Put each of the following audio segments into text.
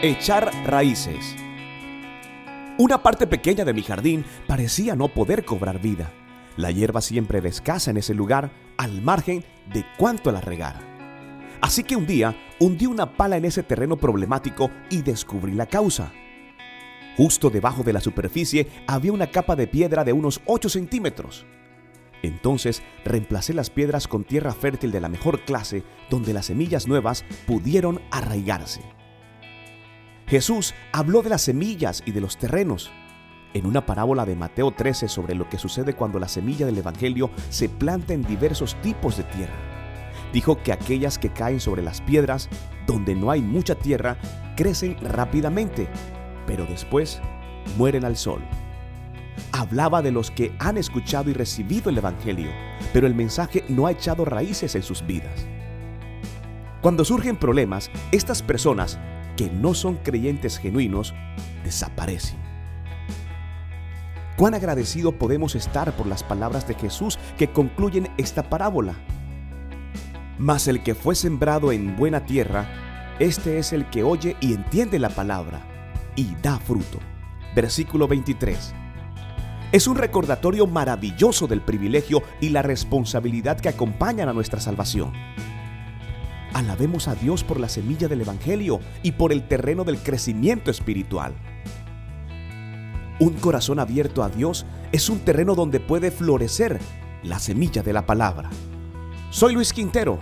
Echar raíces. Una parte pequeña de mi jardín parecía no poder cobrar vida. La hierba siempre era escasa en ese lugar, al margen de cuánto la regara. Así que un día hundí una pala en ese terreno problemático y descubrí la causa. Justo debajo de la superficie había una capa de piedra de unos 8 centímetros. Entonces reemplacé las piedras con tierra fértil de la mejor clase donde las semillas nuevas pudieron arraigarse. Jesús habló de las semillas y de los terrenos. En una parábola de Mateo 13 sobre lo que sucede cuando la semilla del Evangelio se planta en diversos tipos de tierra. Dijo que aquellas que caen sobre las piedras, donde no hay mucha tierra, crecen rápidamente, pero después mueren al sol. Hablaba de los que han escuchado y recibido el Evangelio, pero el mensaje no ha echado raíces en sus vidas. Cuando surgen problemas, estas personas que no son creyentes genuinos desaparecen. Cuán agradecido podemos estar por las palabras de Jesús que concluyen esta parábola. Mas el que fue sembrado en buena tierra, este es el que oye y entiende la palabra y da fruto. Versículo 23. Es un recordatorio maravilloso del privilegio y la responsabilidad que acompañan a nuestra salvación. Alabemos a Dios por la semilla del Evangelio y por el terreno del crecimiento espiritual. Un corazón abierto a Dios es un terreno donde puede florecer la semilla de la palabra. Soy Luis Quintero.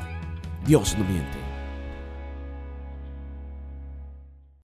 Dios no miente.